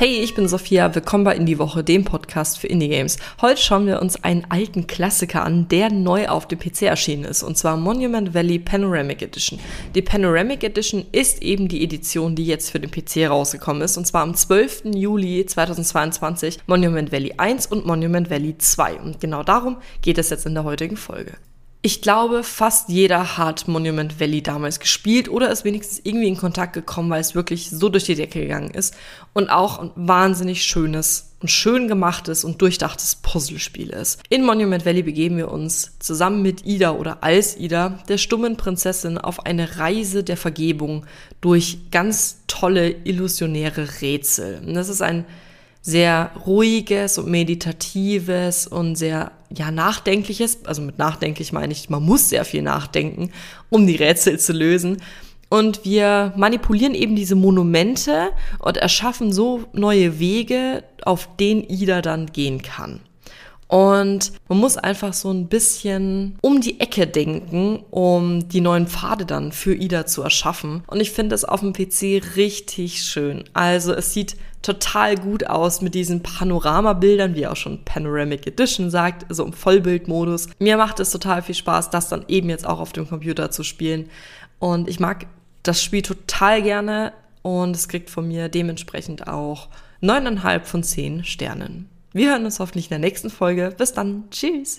Hey, ich bin Sophia, willkommen bei Indie Woche, dem Podcast für Indie Games. Heute schauen wir uns einen alten Klassiker an, der neu auf dem PC erschienen ist, und zwar Monument Valley Panoramic Edition. Die Panoramic Edition ist eben die Edition, die jetzt für den PC rausgekommen ist, und zwar am 12. Juli 2022 Monument Valley 1 und Monument Valley 2. Und genau darum geht es jetzt in der heutigen Folge. Ich glaube, fast jeder hat Monument Valley damals gespielt oder ist wenigstens irgendwie in Kontakt gekommen, weil es wirklich so durch die Decke gegangen ist und auch ein wahnsinnig schönes und schön gemachtes und durchdachtes Puzzlespiel ist. In Monument Valley begeben wir uns zusammen mit Ida oder als Ida, der stummen Prinzessin, auf eine Reise der Vergebung durch ganz tolle illusionäre Rätsel. Und das ist ein sehr ruhiges und meditatives und sehr ja nachdenkliches, also mit nachdenklich meine ich, man muss sehr viel nachdenken, um die Rätsel zu lösen. Und wir manipulieren eben diese Monumente und erschaffen so neue Wege, auf denen Ida dann gehen kann. Und man muss einfach so ein bisschen um die Ecke denken, um die neuen Pfade dann für Ida zu erschaffen. Und ich finde es auf dem PC richtig schön. Also es sieht total gut aus mit diesen Panoramabildern, wie auch schon Panoramic Edition sagt, so im Vollbildmodus. Mir macht es total viel Spaß, das dann eben jetzt auch auf dem Computer zu spielen. Und ich mag das Spiel total gerne und es kriegt von mir dementsprechend auch neuneinhalb von zehn Sternen. Wir hören uns hoffentlich in der nächsten Folge. Bis dann. Tschüss.